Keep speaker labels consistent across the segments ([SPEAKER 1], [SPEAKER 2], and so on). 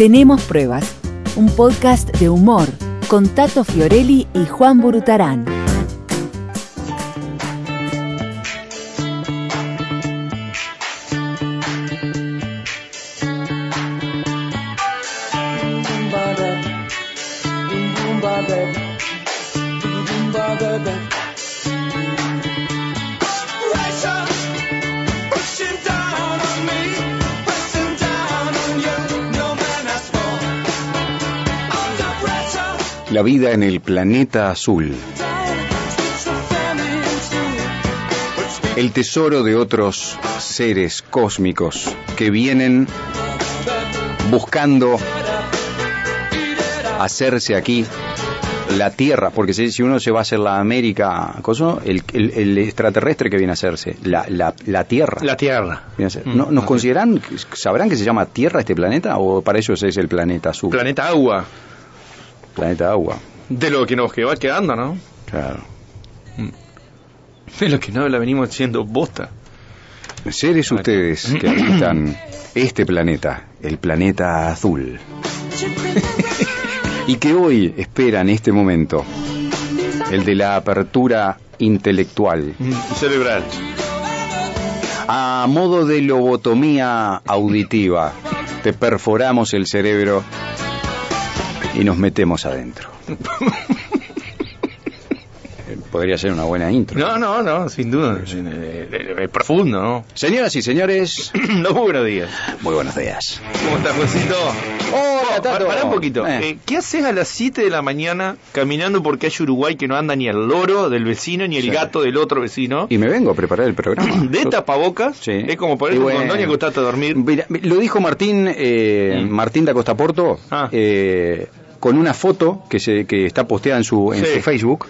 [SPEAKER 1] Tenemos pruebas, un podcast de humor con Tato Fiorelli y Juan Burutarán.
[SPEAKER 2] La vida en el planeta azul. El tesoro de otros seres cósmicos que vienen buscando hacerse aquí la Tierra, porque si, uno se va a hacer la América, ¿coso? El, el- el extraterrestre que viene a hacerse, la, la, la Tierra.
[SPEAKER 3] La Tierra. Mm,
[SPEAKER 2] ¿No- ¿Nos consideran, sabrán que se llama Tierra este planeta o para ellos es el planeta azul?
[SPEAKER 3] Planeta Agua.
[SPEAKER 2] Planeta agua.
[SPEAKER 3] De lo que nos que va quedando, ¿no?
[SPEAKER 2] Claro.
[SPEAKER 3] De lo que no la venimos haciendo bosta.
[SPEAKER 2] Seres ustedes que habitan este planeta, el planeta azul, y que hoy esperan este momento, el de la apertura intelectual,
[SPEAKER 3] Y cerebral.
[SPEAKER 2] a modo de lobotomía auditiva, te perforamos el cerebro y nos metemos adentro. Eh, Podría ser una buena intro.
[SPEAKER 3] No, no, no, sin duda. Es, eh, es profundo, ¿no?
[SPEAKER 2] Señoras y señores,
[SPEAKER 3] no, muy buenos días.
[SPEAKER 2] muy buenos días.
[SPEAKER 3] ¿Cómo estás, Juancito?
[SPEAKER 2] Hola,
[SPEAKER 3] Para, pará un poquito.
[SPEAKER 2] Eh.
[SPEAKER 3] Eh, ¿Qué haces a las 7 de la mañana caminando por calle Uruguay que no anda ni el loro del vecino ni el
[SPEAKER 2] Sí.
[SPEAKER 3] gato del otro vecino?
[SPEAKER 2] Y me vengo a preparar el programa.
[SPEAKER 3] De tapabocas,
[SPEAKER 2] Sí.
[SPEAKER 3] es como ponerte un
[SPEAKER 2] bueno.
[SPEAKER 3] condón y acostarte a dormir.
[SPEAKER 2] Mira, lo dijo Martín, eh,
[SPEAKER 3] Mm.
[SPEAKER 2] Martín da Costa Porto,
[SPEAKER 3] Ah.
[SPEAKER 2] eh, con una foto que se que está posteada en su en
[SPEAKER 3] Sí.
[SPEAKER 2] su Facebook.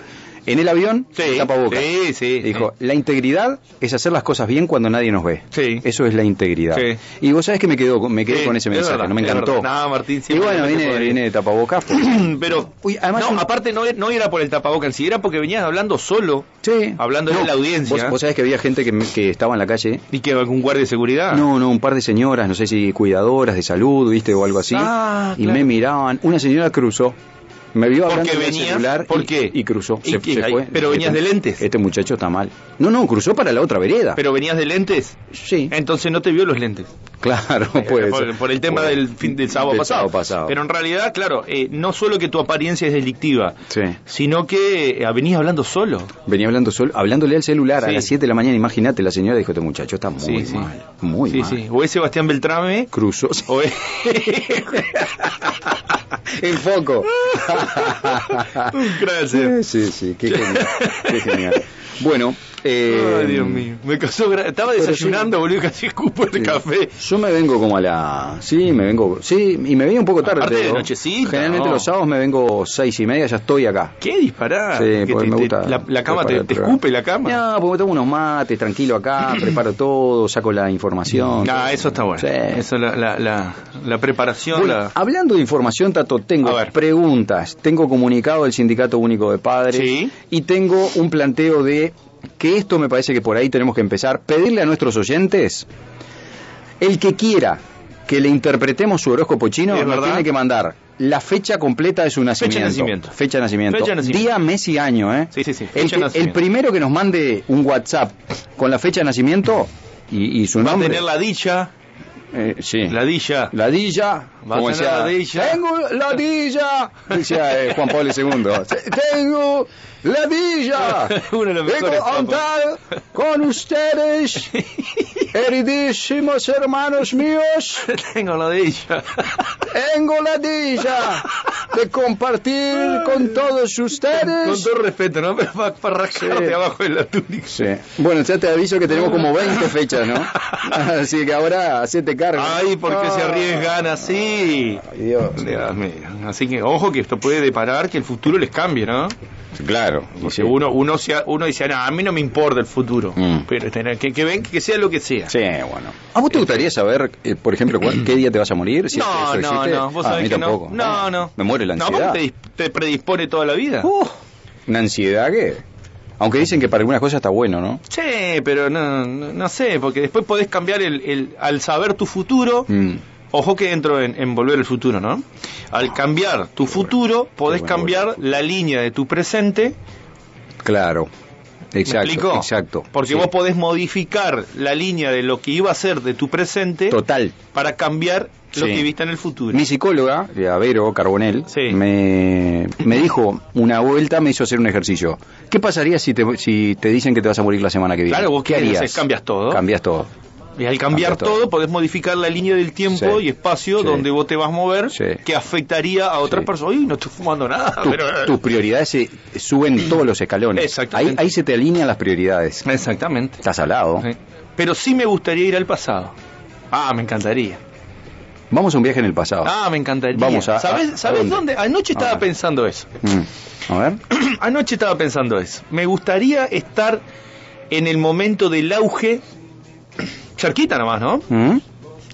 [SPEAKER 2] En el avión,
[SPEAKER 3] Sí,
[SPEAKER 2] tapabocas.
[SPEAKER 3] sí, sí.
[SPEAKER 2] Dijo, la integridad es hacer las cosas bien cuando nadie nos ve.
[SPEAKER 3] Sí.
[SPEAKER 2] Eso es la integridad.
[SPEAKER 3] Sí.
[SPEAKER 2] Y vos sabés que me quedo me quedé con ese
[SPEAKER 3] es
[SPEAKER 2] mensaje,
[SPEAKER 3] verdad,
[SPEAKER 2] no me encantó.
[SPEAKER 3] No, Martín,
[SPEAKER 2] y bueno,
[SPEAKER 3] podría.
[SPEAKER 2] vine de tapabocas. pues.
[SPEAKER 3] Pero,
[SPEAKER 2] Uy, además
[SPEAKER 3] no,
[SPEAKER 2] un-
[SPEAKER 3] aparte no, no era por el tapabocas en sí, era porque venías hablando solo,
[SPEAKER 2] Sí.
[SPEAKER 3] hablando de la audiencia.
[SPEAKER 2] Vos, vos sabés que había gente que, que estaba en la calle
[SPEAKER 3] y que algún guardia de seguridad.
[SPEAKER 2] No, no, un par de señoras, no sé si cuidadoras de salud, viste, o algo así.
[SPEAKER 3] Ah,
[SPEAKER 2] y
[SPEAKER 3] claro.
[SPEAKER 2] me miraban. Una señora cruzó. Me vio hablando en el celular
[SPEAKER 3] ¿por
[SPEAKER 2] y,
[SPEAKER 3] qué?
[SPEAKER 2] y cruzó.
[SPEAKER 3] ¿Y
[SPEAKER 2] se,
[SPEAKER 3] qué?
[SPEAKER 2] se fue.
[SPEAKER 3] pero venías
[SPEAKER 2] Este-
[SPEAKER 3] de lentes.
[SPEAKER 2] Este muchacho está mal. No, no, cruzó para la otra vereda.
[SPEAKER 3] Pero venías de lentes,
[SPEAKER 2] sí,
[SPEAKER 3] entonces no te vio los lentes.
[SPEAKER 2] Claro, puede
[SPEAKER 3] por, por el tema del fin del sábado
[SPEAKER 2] del
[SPEAKER 3] pasado.
[SPEAKER 2] sábado pasado.
[SPEAKER 3] Pero en realidad, claro, eh, no solo que tu apariencia es delictiva,
[SPEAKER 2] Sí.
[SPEAKER 3] sino que eh, venías hablando solo.
[SPEAKER 2] Venía hablando solo, hablándole al celular a las 7 de la mañana. Imagínate, la señora dijo: Este muchacho está muy
[SPEAKER 3] Sí,
[SPEAKER 2] mal. Muy
[SPEAKER 3] sí,
[SPEAKER 2] mal.
[SPEAKER 3] sí. O es Sebastián Beltrame,
[SPEAKER 2] Cruzó.
[SPEAKER 3] o es...
[SPEAKER 2] El foco.
[SPEAKER 3] Gracias.
[SPEAKER 2] Sí, sí, qué genial. Qué genial. Bueno, eh,
[SPEAKER 3] Ay, Dios mío. Me causó Estaba desayunando, boludo, casi escupo el
[SPEAKER 2] Sí.
[SPEAKER 3] café.
[SPEAKER 2] Yo me vengo como a la... Sí, me vengo... Sí, y me vengo un poco tarde.
[SPEAKER 3] Aparte
[SPEAKER 2] te
[SPEAKER 3] de nochecita,
[SPEAKER 2] Generalmente
[SPEAKER 3] ¿no?
[SPEAKER 2] los sábados me vengo seis y media, ya estoy acá.
[SPEAKER 3] ¿Qué disparar?
[SPEAKER 2] Sí,
[SPEAKER 3] Que
[SPEAKER 2] porque me gusta
[SPEAKER 3] la, la cama te, te escupe la cama.
[SPEAKER 2] No, porque tomo unos mates, tranquilo acá, preparo todo, saco la información.
[SPEAKER 3] Ah,
[SPEAKER 2] todo.
[SPEAKER 3] eso está bueno.
[SPEAKER 2] Sí.
[SPEAKER 3] Eso, la, la, la, la preparación.
[SPEAKER 2] Bueno,
[SPEAKER 3] la...
[SPEAKER 2] hablando de información, Tato, tengo preguntas. Tengo comunicado del Sindicato Único de Padres.
[SPEAKER 3] Sí.
[SPEAKER 2] Y tengo un planteo de que esto me parece que por ahí tenemos que empezar. Pedirle a nuestros oyentes, el que quiera que le interpretemos su horóscopo chino, nos
[SPEAKER 3] verdad.
[SPEAKER 2] tiene que mandar la fecha completa de su nacimiento.
[SPEAKER 3] de nacimiento.
[SPEAKER 2] Fecha de nacimiento.
[SPEAKER 3] Fecha de nacimiento.
[SPEAKER 2] Día, mes y año, ¿eh?
[SPEAKER 3] Sí, sí, sí,
[SPEAKER 2] El,
[SPEAKER 3] fecha de
[SPEAKER 2] que- el
[SPEAKER 3] nacimiento.
[SPEAKER 2] primero que nos mande un WhatsApp con la fecha de nacimiento y, y su
[SPEAKER 3] Va a
[SPEAKER 2] nombre.
[SPEAKER 3] tener la dicha.
[SPEAKER 2] Eh, sí.
[SPEAKER 3] La dilla.
[SPEAKER 2] Ladilla,
[SPEAKER 3] Va a
[SPEAKER 2] como decía,
[SPEAKER 3] ladilla.
[SPEAKER 2] tengo ladilla, decía eh, Juan Pablo II, tengo ladilla,
[SPEAKER 3] Uno de los
[SPEAKER 2] vengo a contar con ustedes, heridísimos hermanos míos,
[SPEAKER 3] Tengo la dilla.
[SPEAKER 2] tengo ladilla de compartir con todos
[SPEAKER 3] Con
[SPEAKER 2] ustedes.
[SPEAKER 3] todo respeto, ¿no? Pero para, para rascarte
[SPEAKER 2] Sí.
[SPEAKER 3] abajo de la túnica.
[SPEAKER 2] Sí. Bueno, ya te aviso que tenemos como 20 fechas, ¿no? Así que ahora hacete cargo.
[SPEAKER 3] Ay, ¿por qué se
[SPEAKER 2] Ah.
[SPEAKER 3] arriesgan así?
[SPEAKER 2] Ay, Dios.
[SPEAKER 3] Dios mío. Así que ojo que esto puede deparar que el futuro les cambie, ¿no?
[SPEAKER 2] Claro.
[SPEAKER 3] Porque
[SPEAKER 2] sí.
[SPEAKER 3] uno, uno, uno dice, no, a mí no me importa el futuro.
[SPEAKER 2] Mm.
[SPEAKER 3] Pero tener- que, que ven que sea lo que sea.
[SPEAKER 2] Sí, bueno. ¿A vos te gustaría saber, eh, por ejemplo, cuál- qué día te vas a morir? Si es que
[SPEAKER 3] no,
[SPEAKER 2] eso
[SPEAKER 3] no,
[SPEAKER 2] existe?
[SPEAKER 3] no, vos
[SPEAKER 2] Ah, a
[SPEAKER 3] sabés
[SPEAKER 2] mí
[SPEAKER 3] que
[SPEAKER 2] tampoco.
[SPEAKER 3] no. No, no.
[SPEAKER 2] Me muere la
[SPEAKER 3] No,
[SPEAKER 2] ansiedad.
[SPEAKER 3] porque te, te predispone toda la vida.
[SPEAKER 2] Uh, una ansiedad que... Aunque dicen que para algunas cosas está bueno, ¿no?
[SPEAKER 3] Sí, pero no, no, no sé, porque después podés cambiar el, el- al saber tu futuro,
[SPEAKER 2] Mm.
[SPEAKER 3] Ojo que entro en, en volver al futuro, ¿no? Al cambiar tu futuro, podés cambiar la línea de tu presente.
[SPEAKER 2] Claro.
[SPEAKER 3] ¿Me
[SPEAKER 2] Exacto.
[SPEAKER 3] explico?
[SPEAKER 2] Exacto.
[SPEAKER 3] Porque
[SPEAKER 2] Sí.
[SPEAKER 3] vos podés modificar la línea de lo que iba a ser de tu presente
[SPEAKER 2] Total.
[SPEAKER 3] para cambiar lo
[SPEAKER 2] Sí.
[SPEAKER 3] que viste en el futuro.
[SPEAKER 2] Mi psicóloga, eh, Avero Carbonell,
[SPEAKER 3] Sí.
[SPEAKER 2] me, me dijo una vuelta, me hizo hacer un ejercicio. ¿Qué pasaría si te, si te dicen que te vas a morir la semana que viene?
[SPEAKER 3] Claro, vos
[SPEAKER 2] ¿qué harías?
[SPEAKER 3] Cambias todo.
[SPEAKER 2] Cambias todo.
[SPEAKER 3] Y al cambiar
[SPEAKER 2] Cambia todo.
[SPEAKER 3] todo, podés modificar la línea del tiempo
[SPEAKER 2] Sí.
[SPEAKER 3] y espacio
[SPEAKER 2] Sí.
[SPEAKER 3] donde vos te vas a mover
[SPEAKER 2] Sí.
[SPEAKER 3] que afectaría a otras personas. Uy, no estoy fumando nada.
[SPEAKER 2] Tu-
[SPEAKER 3] pero-
[SPEAKER 2] tus prioridades se suben todos los escalones.
[SPEAKER 3] Exactamente.
[SPEAKER 2] Ahí, ahí se te alinean las prioridades.
[SPEAKER 3] Exactamente.
[SPEAKER 2] Estás al lado.
[SPEAKER 3] Pero sí me gustaría ir al pasado. Ah, me encantaría.
[SPEAKER 2] Vamos a un viaje en el pasado.
[SPEAKER 3] Ah, me encantaría.
[SPEAKER 2] Vamos a-
[SPEAKER 3] ¿Sabes,
[SPEAKER 2] a-
[SPEAKER 3] ¿sabes
[SPEAKER 2] ¿a dónde?
[SPEAKER 3] dónde? Anoche estaba pensando eso.
[SPEAKER 2] Mm. A ver.
[SPEAKER 3] Anoche estaba pensando eso. Me gustaría estar en el momento del auge, cerquita nomás, ¿no?
[SPEAKER 2] Mm.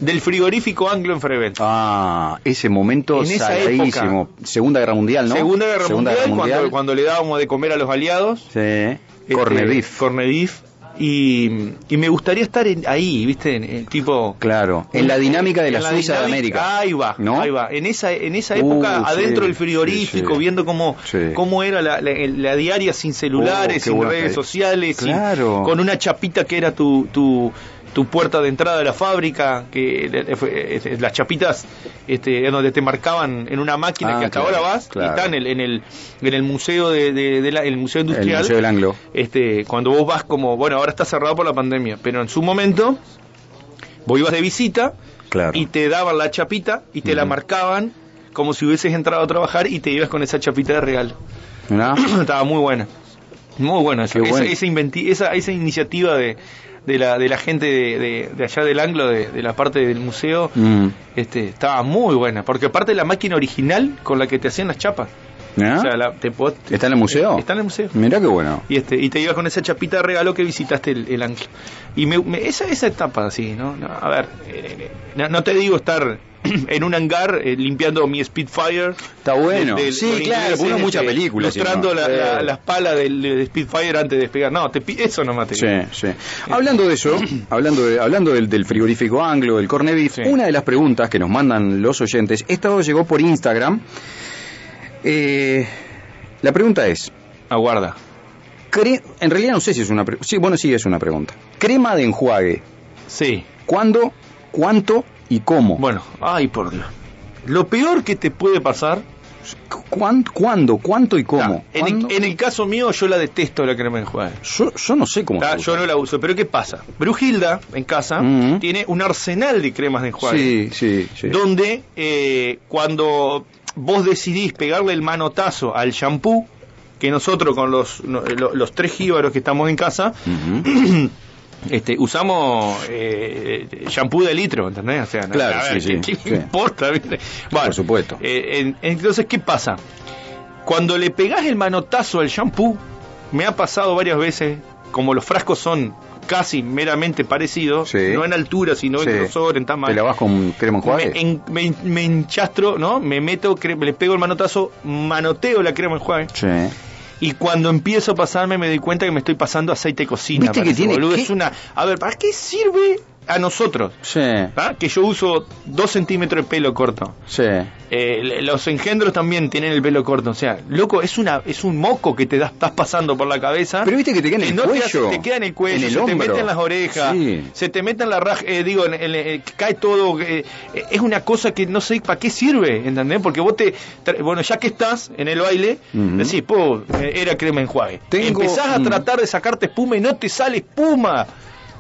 [SPEAKER 3] Del frigorífico anglo en Frevet.
[SPEAKER 2] Ah, ese momento
[SPEAKER 3] En esa
[SPEAKER 2] saladísimo. Segunda Guerra Mundial, ¿no?
[SPEAKER 3] Segunda Guerra Mundial, Cuando, cuando le dábamos de comer a los aliados.
[SPEAKER 2] Sí.
[SPEAKER 3] este,
[SPEAKER 2] Corned beef.
[SPEAKER 3] corned beef. Y, y me gustaría estar en- ahí, ¿viste? En, en tipo.
[SPEAKER 2] Claro. En la dinámica de la
[SPEAKER 3] la
[SPEAKER 2] Suiza de América.
[SPEAKER 3] Ahí va,
[SPEAKER 2] ¿No?
[SPEAKER 3] ahí va. En esa, en esa
[SPEAKER 2] Uh,
[SPEAKER 3] época,
[SPEAKER 2] sí,
[SPEAKER 3] adentro del frigorífico,
[SPEAKER 2] sí.
[SPEAKER 3] viendo cómo,
[SPEAKER 2] Sí.
[SPEAKER 3] cómo era la, la- la diaria sin celulares,
[SPEAKER 2] Oh,
[SPEAKER 3] sin redes sociales, sin-
[SPEAKER 2] Claro.
[SPEAKER 3] con una chapita que era tu, tu, tu puerta de entrada de la fábrica, que las chapitas este, es donde te marcaban en una máquina
[SPEAKER 2] Ah,
[SPEAKER 3] que hasta
[SPEAKER 2] claro,
[SPEAKER 3] ahora vas,
[SPEAKER 2] claro.
[SPEAKER 3] y está en el, en el, en el museo de, de- de la- el museo
[SPEAKER 2] El
[SPEAKER 3] industrial
[SPEAKER 2] Museo del Anglo.
[SPEAKER 3] este, cuando vos vas como, bueno, ahora está cerrado por la pandemia, pero en su momento vos ibas de visita
[SPEAKER 2] Claro.
[SPEAKER 3] y te daban la chapita y te la marcaban como si hubieses entrado a trabajar y te ibas con esa chapita de regalo.
[SPEAKER 2] Mirá.
[SPEAKER 3] Estaba muy buena. Muy buena esa,
[SPEAKER 2] bueno.
[SPEAKER 3] esa- esa iniciativa de, de, la, de la gente de, de- de allá del Anglo, de, de la parte del museo,
[SPEAKER 2] Mm.
[SPEAKER 3] este, estaba muy buena. Porque aparte la máquina original con la que te hacían las chapas. O sea, la- te
[SPEAKER 2] ¿Está en el museo?
[SPEAKER 3] Está en el museo.
[SPEAKER 2] Mirá qué bueno.
[SPEAKER 3] Y este y te ibas con esa chapita de regalo que visitaste el, el Anglo. Y me, me- esa, esa etapa así, ¿no? No, a ver, eh, no, no te digo estar en un hangar eh, limpiando mi Spitfire.
[SPEAKER 2] Está bueno.
[SPEAKER 3] del-
[SPEAKER 2] Sí, claro,
[SPEAKER 3] ingleses,
[SPEAKER 2] uno muchas
[SPEAKER 3] este,
[SPEAKER 2] películas, si no.
[SPEAKER 3] la, la-
[SPEAKER 2] Eh.
[SPEAKER 3] las palas del, del Spitfire antes de despegar. No, te, eso no te
[SPEAKER 2] Sí, sí. Hablando de eso, hablando, de- hablando del, del frigorífico anglo, del corned beef,
[SPEAKER 3] Sí.
[SPEAKER 2] una de las preguntas que nos mandan los oyentes, esta llegó por Instagram. Eh, la pregunta es,
[SPEAKER 3] Aguarda.
[SPEAKER 2] cre- en realidad no sé si es una pregunta, sí, bueno, sí es una pregunta. Crema de enjuague,
[SPEAKER 3] Sí.
[SPEAKER 2] ¿cuándo, cuánto y cómo?
[SPEAKER 3] Bueno, ay, por Dios. Lo peor que te puede pasar.
[SPEAKER 2] ¿Cuán- ¿Cuándo, cuánto y cómo?
[SPEAKER 3] En, el,
[SPEAKER 2] ¿Cuándo?
[SPEAKER 3] en el caso mío, yo la detesto la crema de enjuague.
[SPEAKER 2] Yo, yo no sé cómo
[SPEAKER 3] Ta,
[SPEAKER 2] se usa.
[SPEAKER 3] Yo no la uso, pero ¿qué pasa? Brujilda, en casa,
[SPEAKER 2] Ujú.
[SPEAKER 3] tiene un arsenal de cremas de enjuague.
[SPEAKER 2] Sí, sí, sí.
[SPEAKER 3] Donde eh, cuando vos decidís pegarle el manotazo al shampoo, que nosotros con los, los tres jíbaros que estamos en casa. este, usamos eh, shampoo de litro, ¿entendés? O sea, no-
[SPEAKER 2] Claro,
[SPEAKER 3] ver,
[SPEAKER 2] sí,
[SPEAKER 3] ¿qué,
[SPEAKER 2] sí,
[SPEAKER 3] qué
[SPEAKER 2] sí.
[SPEAKER 3] importa? viste? Bueno,
[SPEAKER 2] Por supuesto.
[SPEAKER 3] eh, en- entonces, ¿qué pasa? Cuando le pegás el manotazo al shampoo, me ha pasado varias veces, como los frascos son casi meramente parecidos, no en altura, sino en grosor, en
[SPEAKER 2] ¿Te
[SPEAKER 3] tamaño.
[SPEAKER 2] la vas con crema enjuague?
[SPEAKER 3] Me, en- me, me enchastro, ¿no? Me meto, le pego el manotazo, manoteo la crema enjuague.
[SPEAKER 2] Sí.
[SPEAKER 3] Y cuando empiezo a pasarme, me doy cuenta que me estoy pasando aceite de cocina.
[SPEAKER 2] ¿Viste que tiene
[SPEAKER 3] boludo. Es una. A ver, ¿para qué sirve a nosotros?
[SPEAKER 2] Sí.
[SPEAKER 3] ¿Ah? Que yo uso dos centímetros de pelo corto.
[SPEAKER 2] Sí.
[SPEAKER 3] Eh, los engendros también tienen el pelo corto. O sea, loco, es una es un moco que te da- estás pasando por la cabeza.
[SPEAKER 2] Pero viste que te queda en el
[SPEAKER 3] no te,
[SPEAKER 2] cuello.
[SPEAKER 3] hace- te queda en el cuello,
[SPEAKER 2] en el
[SPEAKER 3] se te
[SPEAKER 2] hombro.
[SPEAKER 3] mete en las orejas,
[SPEAKER 2] Sí.
[SPEAKER 3] se te mete en la raja, eh, digo, en- en- eh, cae todo. eh, es una cosa que no sé para qué sirve, ¿entendés? Porque vos te. Bueno, ya que estás en el baile,
[SPEAKER 2] Ujú.
[SPEAKER 3] decís, po, eh, era crema enjuague.
[SPEAKER 2] Tengo-
[SPEAKER 3] Empezás a tratar de sacarte espuma y no te sale espuma.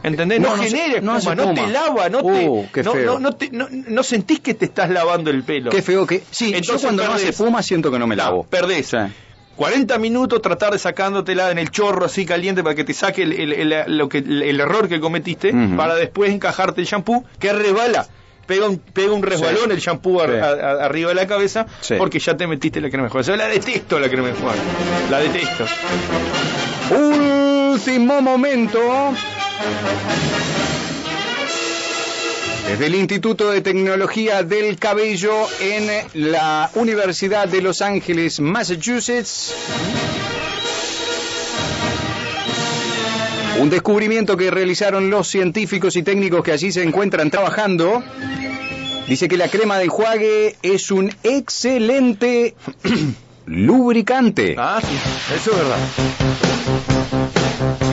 [SPEAKER 3] ¿Entendés? No,
[SPEAKER 2] No,
[SPEAKER 3] genera
[SPEAKER 2] no
[SPEAKER 3] espuma, no, te lava, no
[SPEAKER 2] Uh,
[SPEAKER 3] te.
[SPEAKER 2] qué
[SPEAKER 3] no,
[SPEAKER 2] feo.
[SPEAKER 3] no, te- no- sentís que te estás lavando el pelo.
[SPEAKER 2] Qué feo que. Sí, yo
[SPEAKER 3] Entonces
[SPEAKER 2] cuando no hace
[SPEAKER 3] perdés.
[SPEAKER 2] espuma siento que no me lavo.
[SPEAKER 3] perdés.
[SPEAKER 2] Sí.
[SPEAKER 3] 40 minutos tratar de sacándotela en el chorro así caliente para que te saque el, el- el- lo que, el error que cometiste
[SPEAKER 2] Ujú.
[SPEAKER 3] para después encajarte el shampoo que resbala. Pega un, pega un resbalón
[SPEAKER 2] Sí.
[SPEAKER 3] el shampoo ar-
[SPEAKER 2] Sí.
[SPEAKER 3] a- a- arriba de la cabeza porque ya te metiste la crema enjuague. Yo la detesto la crema enjuague. La detesto.
[SPEAKER 2] Último momento. Desde el Instituto de Tecnología del Cabello en la Universidad de Los Ángeles, Massachusetts. Un descubrimiento que realizaron los científicos y técnicos que allí se encuentran trabajando Dice que la crema de enjuague es un excelente lubricante.
[SPEAKER 3] Ah, sí, eso es verdad.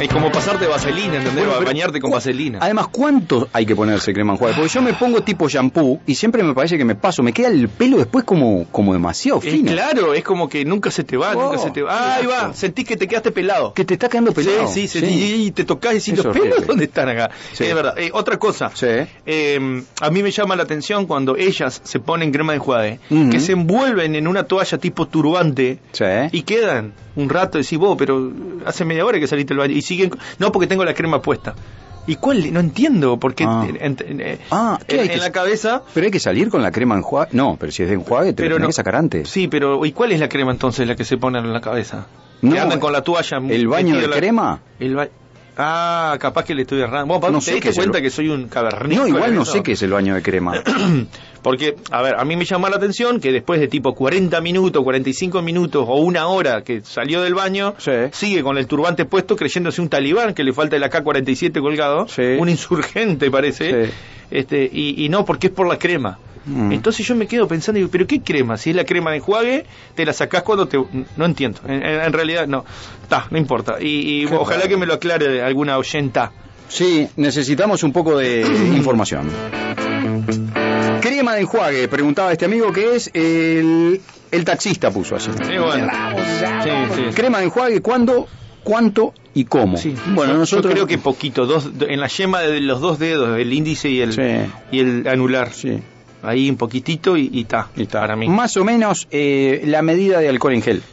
[SPEAKER 3] Es como pasarte vaselina, ¿entendés?
[SPEAKER 2] Bueno,
[SPEAKER 3] Bañarte con vaselina.
[SPEAKER 2] Además, ¿cuánto hay que ponerse crema enjuague? Porque yo me pongo tipo shampoo y siempre me parece que me paso, me queda el pelo después como, como demasiado
[SPEAKER 3] Es
[SPEAKER 2] fino.
[SPEAKER 3] claro, es como que nunca se te va,
[SPEAKER 2] Oh,
[SPEAKER 3] nunca se te va. Ah, ahí va, sentís que te quedaste pelado.
[SPEAKER 2] Que te está quedando pelado.
[SPEAKER 3] Sí, sí, sí, y te tocás y decís, ¿los pelos
[SPEAKER 2] horrible.
[SPEAKER 3] dónde están acá?
[SPEAKER 2] Sí.
[SPEAKER 3] Es verdad. Eh, otra cosa,
[SPEAKER 2] Sí.
[SPEAKER 3] eh, a mí me llama la atención cuando ellas se ponen crema de enjuague, que se envuelven en una toalla tipo turbante
[SPEAKER 2] Sí.
[SPEAKER 3] y quedan un rato y decís, vos, pero hace media hora que saliste del baño y siguen, no porque tengo la crema puesta. ¿Y cuál? No entiendo, porque
[SPEAKER 2] Ah.
[SPEAKER 3] en, en- en-
[SPEAKER 2] Ah, ¿qué hay
[SPEAKER 3] en
[SPEAKER 2] que-
[SPEAKER 3] la cabeza...
[SPEAKER 2] Pero hay que salir con la crema enjuague. No, pero si es de enjuague, te
[SPEAKER 3] Pero
[SPEAKER 2] lo
[SPEAKER 3] no,
[SPEAKER 2] que sacar antes.
[SPEAKER 3] Sí, pero ¿y cuál es la crema entonces la que se ponen en la cabeza?
[SPEAKER 2] No,
[SPEAKER 3] que andan con la toalla.
[SPEAKER 2] ¿El baño de
[SPEAKER 3] la-
[SPEAKER 2] crema?
[SPEAKER 3] El ba- Ah, capaz que le estoy errando. Vos,
[SPEAKER 2] No
[SPEAKER 3] ¿te diste cuenta que soy un cavernícola?
[SPEAKER 2] No, igual no sé qué es el baño de crema.
[SPEAKER 3] Porque, a ver, a mí me llama la atención que después de tipo 40 minutos, 45 minutos o una hora que salió del baño,
[SPEAKER 2] Sí.
[SPEAKER 3] sigue con el turbante puesto creyéndose un talibán que le falta el AK-47 colgado,
[SPEAKER 2] Sí.
[SPEAKER 3] un insurgente parece,
[SPEAKER 2] Sí.
[SPEAKER 3] este y, y no porque es por la crema.
[SPEAKER 2] Mm.
[SPEAKER 3] Entonces yo me quedo pensando, digo, ¿pero qué crema? Si es la crema de enjuague, te la sacás cuando te... No entiendo, en, realidad no, está, no importa. Y, ojalá
[SPEAKER 2] raro.
[SPEAKER 3] que me lo aclare alguna oyenta.
[SPEAKER 2] Sí, necesitamos un poco de información. Crema de enjuague, preguntaba este amigo que es el, el taxista puso así.
[SPEAKER 3] Sí, bueno. Sí, sí.
[SPEAKER 2] Crema de enjuague, ¿cuándo, cuánto y cómo?
[SPEAKER 3] Sí.
[SPEAKER 2] Bueno,
[SPEAKER 3] Yo-
[SPEAKER 2] nosotros
[SPEAKER 3] Yo creo que poquito, dos, en la yema de los dos dedos, el índice y el,
[SPEAKER 2] Sí.
[SPEAKER 3] y el anular.
[SPEAKER 2] Sí,
[SPEAKER 3] Ahí un poquitito y está.
[SPEAKER 2] y está.
[SPEAKER 3] Para mí.
[SPEAKER 2] Más o menos eh, la medida de alcohol en gel.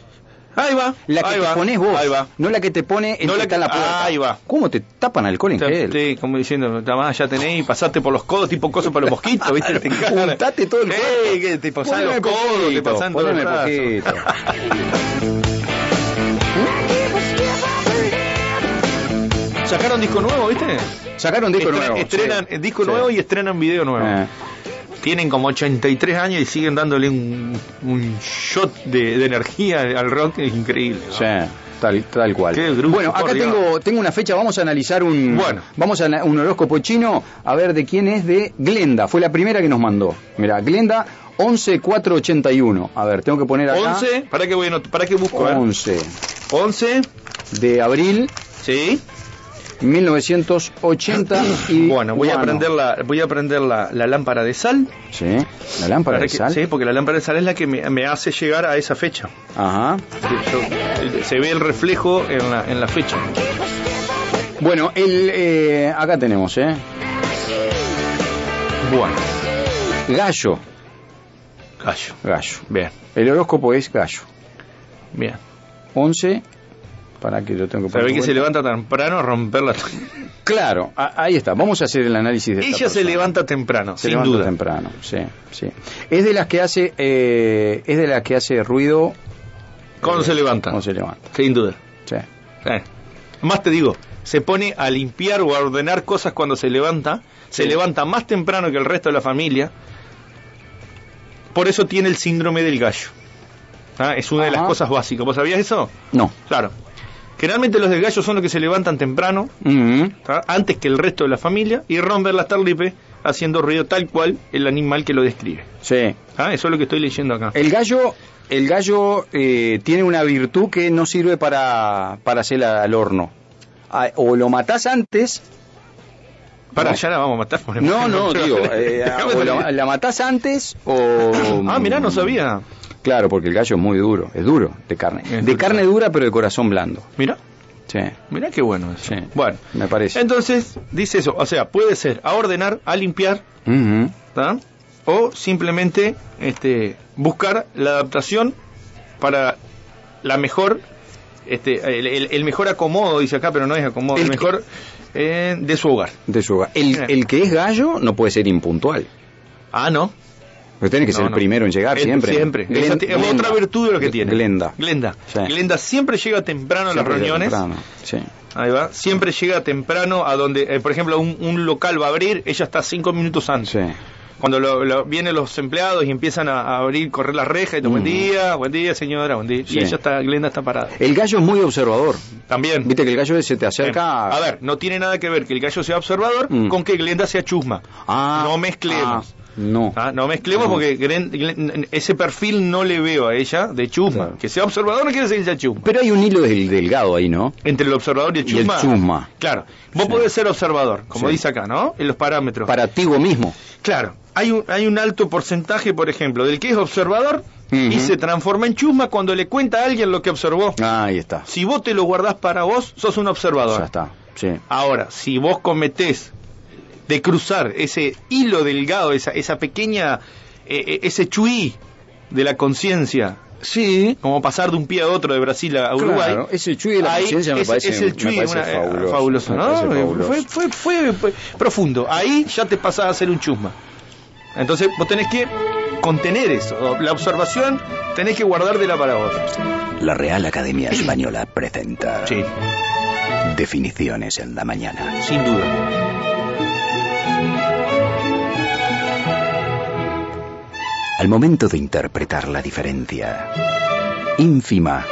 [SPEAKER 3] Ahí va.
[SPEAKER 2] La que
[SPEAKER 3] ahí
[SPEAKER 2] te
[SPEAKER 3] va,
[SPEAKER 2] pones vos,
[SPEAKER 3] Ahí va.
[SPEAKER 2] no la que te pone el
[SPEAKER 3] No
[SPEAKER 2] que
[SPEAKER 3] la
[SPEAKER 2] está en la puerta.
[SPEAKER 3] ahí va.
[SPEAKER 2] ¿Cómo te tapan alcohol en gel?
[SPEAKER 3] Sí, como diciendo, "Tamás, ya tenés y pasaste por los codos, tipo cosas para los mosquitos, ¿viste? Te.
[SPEAKER 2] Untate todo el cuerpo.
[SPEAKER 3] que te pasan los codos, te pasan todo el
[SPEAKER 2] poquito.
[SPEAKER 3] Sacaron disco nuevo, ¿viste?
[SPEAKER 2] Sacaron disco nuevo.
[SPEAKER 3] Estrenan
[SPEAKER 2] sí.
[SPEAKER 3] disco
[SPEAKER 2] Sí.
[SPEAKER 3] nuevo y estrenan video nuevo.
[SPEAKER 2] Eh,
[SPEAKER 3] Tienen como 83 años y siguen dándole un, un shot de, de energía al rock, es increíble. ¿no?
[SPEAKER 2] Sí, tal, tal cual. Bueno, acá tengo, tengo una fecha, vamos a analizar un
[SPEAKER 3] Bueno.
[SPEAKER 2] vamos a un horóscopo chino, a ver de quién es de Glenda, fue la primera que nos mandó. Mira, Glenda 11481. A ver, tengo que poner acá
[SPEAKER 3] 11, ¿para a not- para qué busco? eh?
[SPEAKER 2] 11
[SPEAKER 3] 11,
[SPEAKER 2] de abril
[SPEAKER 3] sí.
[SPEAKER 2] 1980 y
[SPEAKER 3] Bueno, voy a prender la, voy a prender la, la lámpara de sal.
[SPEAKER 2] Sí, la lámpara
[SPEAKER 3] Para
[SPEAKER 2] de
[SPEAKER 3] que-
[SPEAKER 2] sal.
[SPEAKER 3] Sí, porque la lámpara de sal es la que me, me hace llegar a esa fecha.
[SPEAKER 2] Ajá.
[SPEAKER 3] Yo- se ve el reflejo en la, en la fecha.
[SPEAKER 2] Bueno, el eh, acá tenemos, ¿eh?
[SPEAKER 3] Bueno,
[SPEAKER 2] Gallo,
[SPEAKER 3] gallo.
[SPEAKER 2] gallo.
[SPEAKER 3] Bien,
[SPEAKER 2] El horóscopo es gallo.
[SPEAKER 3] bien.
[SPEAKER 2] 11 para que lo tengo que
[SPEAKER 3] que se levanta temprano a romper la...
[SPEAKER 2] Claro, a- ahí está. Vamos a hacer el análisis de esta
[SPEAKER 3] Ella se levanta temprano,
[SPEAKER 2] Se
[SPEAKER 3] sin
[SPEAKER 2] levanta
[SPEAKER 3] duda.
[SPEAKER 2] temprano, sí, sí. Es de las que hace, eh, es de las que hace ruido
[SPEAKER 3] Cuando
[SPEAKER 2] eh,
[SPEAKER 3] se levanta.
[SPEAKER 2] Cuando se levanta,
[SPEAKER 3] Sin duda.
[SPEAKER 2] sí.
[SPEAKER 3] Eh. Más te digo, se pone a limpiar o a ordenar cosas cuando se levanta, se
[SPEAKER 2] Sí.
[SPEAKER 3] levanta más temprano que el resto de la familia, por eso tiene el síndrome del gallo. Ah, Es una de las cosas básicas. ¿Vos sabías eso?
[SPEAKER 2] No.
[SPEAKER 3] Claro. Generalmente los del gallo son los que se levantan temprano, antes que el resto de la familia, y rompen la tarlipe haciendo ruido tal cual el animal que lo describe.
[SPEAKER 2] Sí.
[SPEAKER 3] Ah, Eso es lo que estoy leyendo acá.
[SPEAKER 2] El gallo, el gallo eh, tiene una virtud que no sirve para, para hacer al horno. Ah, o lo matás antes.
[SPEAKER 3] Para,
[SPEAKER 2] no.
[SPEAKER 3] ya la vamos a matar. por
[SPEAKER 2] No, no, digo, eh, o la, la matás antes o...
[SPEAKER 3] Ah, mirá, no sabía.
[SPEAKER 2] Claro, porque el gallo es muy duro, es duro de carne.
[SPEAKER 3] Es
[SPEAKER 2] de carne dura, pero de corazón blando.
[SPEAKER 3] Mira,
[SPEAKER 2] Sí,
[SPEAKER 3] mira qué bueno eso.
[SPEAKER 2] sí.
[SPEAKER 3] Bueno,
[SPEAKER 2] me parece.
[SPEAKER 3] entonces dice eso, o sea, puede ser a ordenar, a limpiar. ¿tá? o simplemente este, buscar la adaptación para la mejor, este, el, el- el mejor acomodo, dice acá, pero no es acomodo, el, mejor eh, de su hogar.
[SPEAKER 2] De su hogar. El,
[SPEAKER 3] Bien.
[SPEAKER 2] el que es gallo no puede ser impuntual.
[SPEAKER 3] Ah, no.
[SPEAKER 2] Porque tiene que ser el
[SPEAKER 3] no.
[SPEAKER 2] primero en llegar siempre.
[SPEAKER 3] Siempre.
[SPEAKER 2] Glen-
[SPEAKER 3] Esa t- es
[SPEAKER 2] Glenda.
[SPEAKER 3] otra virtud de lo que tiene.
[SPEAKER 2] Glenda.
[SPEAKER 3] Glenda.
[SPEAKER 2] Sí.
[SPEAKER 3] Glenda siempre llega temprano a las reuniones.
[SPEAKER 2] temprano, Sí.
[SPEAKER 3] Ahí va. Siempre llega temprano a donde, eh, por ejemplo, un, un local va a abrir, ella está cinco minutos antes.
[SPEAKER 2] Sí.
[SPEAKER 3] Cuando lo- lo- vienen los empleados y empiezan a, a abrir, correr las rejas y buen
[SPEAKER 2] Mm.
[SPEAKER 3] día, buen día señora, buen día.
[SPEAKER 2] Sí.
[SPEAKER 3] Y ella está, Glenda está parada.
[SPEAKER 2] El gallo es muy observador.
[SPEAKER 3] También.
[SPEAKER 2] Viste que el gallo se te acerca.
[SPEAKER 3] A ver, no tiene nada que ver que el gallo sea observador
[SPEAKER 2] Mm.
[SPEAKER 3] con que Glenda sea chusma.
[SPEAKER 2] Ah,
[SPEAKER 3] no mezclemos.
[SPEAKER 2] ah, No.
[SPEAKER 3] Ah, No mezclemos
[SPEAKER 2] No.
[SPEAKER 3] porque ese perfil no le veo a ella de chusma.
[SPEAKER 2] Claro.
[SPEAKER 3] Que sea observador no quiere decir que sea chusma.
[SPEAKER 2] Pero hay un hilo del- delgado ahí, ¿no?
[SPEAKER 3] Entre el observador y el
[SPEAKER 2] Y el
[SPEAKER 3] chusma.
[SPEAKER 2] chusma.
[SPEAKER 3] Claro. Vos
[SPEAKER 2] Sí.
[SPEAKER 3] podés ser observador, como
[SPEAKER 2] Sí.
[SPEAKER 3] dice acá, ¿no? En los parámetros.
[SPEAKER 2] Para ti vos mismo.
[SPEAKER 3] Claro. Hay un, hay un alto porcentaje, por ejemplo, del que es observador y se transforma en chusma cuando le cuenta a alguien lo que observó.
[SPEAKER 2] Ah, ahí está.
[SPEAKER 3] Si vos te lo guardás para vos, sos un observador.
[SPEAKER 2] Ya está. Sí.
[SPEAKER 3] Ahora, si vos cometés de cruzar ese hilo delgado, esa, esa pequeña, eh, eh, ese chuí de la conciencia,
[SPEAKER 2] Sí.
[SPEAKER 3] como pasar de un pie a otro de Brasil a Uruguay.
[SPEAKER 2] Claro, ese chuy de la
[SPEAKER 3] ahí
[SPEAKER 2] conciencia me
[SPEAKER 3] es,
[SPEAKER 2] parece,
[SPEAKER 3] es el
[SPEAKER 2] me
[SPEAKER 3] chuy,
[SPEAKER 2] parece
[SPEAKER 3] una- eh,
[SPEAKER 2] fabuloso.
[SPEAKER 3] fabuloso,
[SPEAKER 2] Me
[SPEAKER 3] ¿no?
[SPEAKER 2] parece fabuloso.
[SPEAKER 3] Fue, fue, fue, fue profundo. Ahí ya te pasás a ser un chusma. Entonces vos tenés que contener eso. La observación tenés que guardártela para vos.
[SPEAKER 4] La Real Academia Española presenta
[SPEAKER 3] Sí,
[SPEAKER 4] Definiciones en la Mañana.
[SPEAKER 3] sin duda.
[SPEAKER 4] Al momento de interpretar la diferencia, ínfima,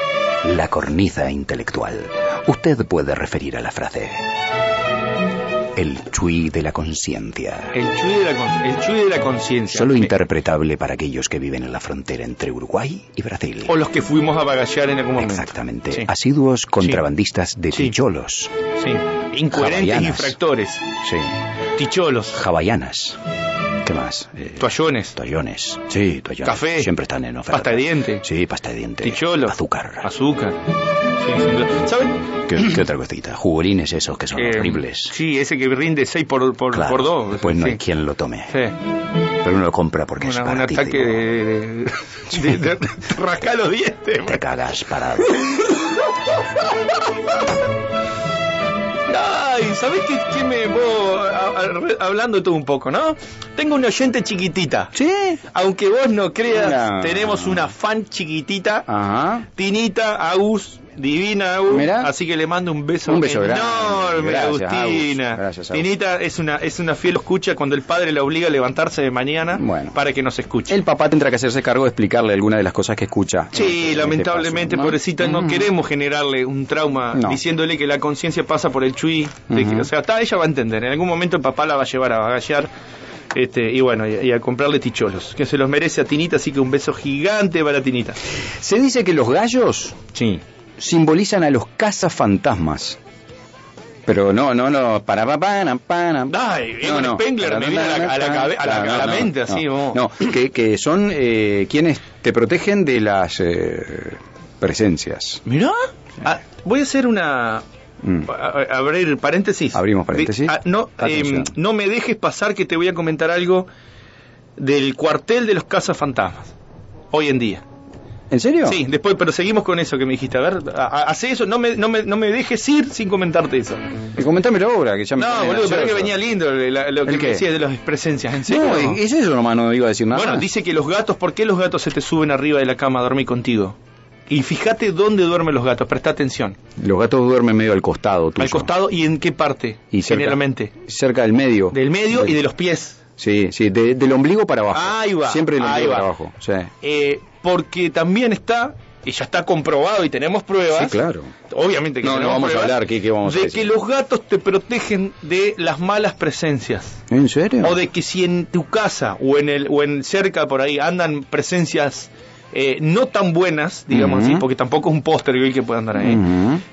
[SPEAKER 4] la cornisa intelectual, usted puede referir a la frase el chui de la conciencia.
[SPEAKER 3] El chuy de la, conciencia.
[SPEAKER 4] Solo
[SPEAKER 3] Me-
[SPEAKER 4] interpretable para aquellos que viven en la frontera entre Uruguay y Brasil.
[SPEAKER 3] O los que fuimos a bagallar en algún momento.
[SPEAKER 4] Exactamente.
[SPEAKER 3] Sí.
[SPEAKER 4] Asiduos contrabandistas de ticholos.
[SPEAKER 3] Sí. Incoherentes
[SPEAKER 4] Hawaianas.
[SPEAKER 3] infractores.
[SPEAKER 4] Sí.
[SPEAKER 3] Ticholos.
[SPEAKER 4] Hawaianas. ¿Qué más? Eh,
[SPEAKER 3] Toallones.
[SPEAKER 4] Toallones. Sí, toallones.
[SPEAKER 3] Café.
[SPEAKER 4] Siempre están en oferta.
[SPEAKER 3] Pasta de diente.
[SPEAKER 4] Sí, pasta de diente.
[SPEAKER 3] Ticholo.
[SPEAKER 4] Azúcar.
[SPEAKER 3] Azúcar. Sí.
[SPEAKER 4] ¿Qué, qué otra cosita? Jugurines esos que son
[SPEAKER 3] Eh,
[SPEAKER 4] horribles.
[SPEAKER 3] Sí, ese que rinde 6 por, por,
[SPEAKER 4] Claro,
[SPEAKER 3] por 2.
[SPEAKER 4] Después no hay quien lo tome.
[SPEAKER 3] Sí.
[SPEAKER 4] Pero uno lo compra porque es
[SPEAKER 3] Una- un
[SPEAKER 4] baratísimo.
[SPEAKER 3] ataque de, de, de- rascar los dientes.
[SPEAKER 4] Te cagas parado.
[SPEAKER 3] ¿sabés qué, qué me vos, a- a- hablando todo un poco, ¿no? Tengo una oyente chiquitita.
[SPEAKER 2] Sí.
[SPEAKER 3] Aunque vos no creas, tenemos una fan chiquitita,
[SPEAKER 2] Ajá.
[SPEAKER 3] Tinita, Agus, divina. Así que le mando un beso,
[SPEAKER 2] Un beso grande.
[SPEAKER 3] enorme,
[SPEAKER 2] Gracias,
[SPEAKER 3] Agustina.
[SPEAKER 2] Gracias.
[SPEAKER 3] Tinita es una, es una fiel escucha cuando el padre la obliga a levantarse de mañana
[SPEAKER 2] Bueno.
[SPEAKER 3] para que nos escuche.
[SPEAKER 2] El papá tendrá que hacerse cargo de explicarle algunas de las cosas que escucha.
[SPEAKER 3] Sí,
[SPEAKER 2] En este
[SPEAKER 3] lamentablemente, pobrecita, no
[SPEAKER 2] Mm.
[SPEAKER 3] queremos generarle un trauma
[SPEAKER 2] No.
[SPEAKER 3] diciéndole que la conciencia pasa por el chui. de que-
[SPEAKER 2] Ujú.
[SPEAKER 3] o sea, hasta ella va a entender. En algún momento el papá la va a llevar a bagallar. Este, y bueno, y, y a comprarle ticholos, que se los merece a Tinita, así que un beso gigante para Tinita.
[SPEAKER 2] Se dice que los gallos
[SPEAKER 3] Sí.
[SPEAKER 2] Simbolizan a los cazafantasmas. Pero no, no, no, para pa, para.
[SPEAKER 3] Ay, Egon Spengler me viene a la- a a a mente, así,
[SPEAKER 2] no, no, que, que son eh, quienes te protegen de las eh, presencias.
[SPEAKER 3] Mirá. Ah, voy a hacer una...
[SPEAKER 2] Mm.
[SPEAKER 3] a- a- abrir paréntesis.
[SPEAKER 2] Abrimos paréntesis.
[SPEAKER 3] De- ah, no,
[SPEAKER 2] Atención.
[SPEAKER 3] em, no me dejes pasar que te voy a comentar algo del cuartel de los cazafantasmas. Hoy en día.
[SPEAKER 2] ¿En serio?
[SPEAKER 3] Sí, después, pero seguimos con eso que me dijiste. A ver, hace eso, no me, no, me, no me dejes ir sin comentarte eso.
[SPEAKER 2] Y comentámelo ahora, que ya me
[SPEAKER 3] No, boludo, pero que venía lindo lo, lo que decías de las presencias. ¿En serio?
[SPEAKER 2] No, es eso nomás, no iba a decir nada.
[SPEAKER 3] Bueno, dice que los gatos, ¿por qué los gatos se te suben arriba de la cama a dormir contigo? Y fíjate dónde duermen los gatos, presta atención.
[SPEAKER 2] Los gatos duermen medio al costado tuyo.
[SPEAKER 3] Al costado y en qué parte,
[SPEAKER 2] Y cerca,
[SPEAKER 3] generalmente.
[SPEAKER 2] Cerca del medio.
[SPEAKER 3] Del medio y de los pies.
[SPEAKER 2] Sí, sí, de- del ombligo para abajo.
[SPEAKER 3] Ahí va,
[SPEAKER 2] Siempre del ombligo
[SPEAKER 3] va.
[SPEAKER 2] para abajo. Sí,
[SPEAKER 3] Eh, porque también está, y ya está comprobado y tenemos pruebas.
[SPEAKER 2] sí claro.
[SPEAKER 3] Obviamente que
[SPEAKER 2] No, no vamos a hablar, ¿qué- qué vamos a
[SPEAKER 3] de
[SPEAKER 2] decir?
[SPEAKER 3] que los gatos te protegen de las malas presencias.
[SPEAKER 2] ¿En serio?
[SPEAKER 3] O de que si en tu casa o en el o en cerca por ahí andan presencias eh, no tan buenas, digamos así, porque tampoco es un póster el que puede andar ahí.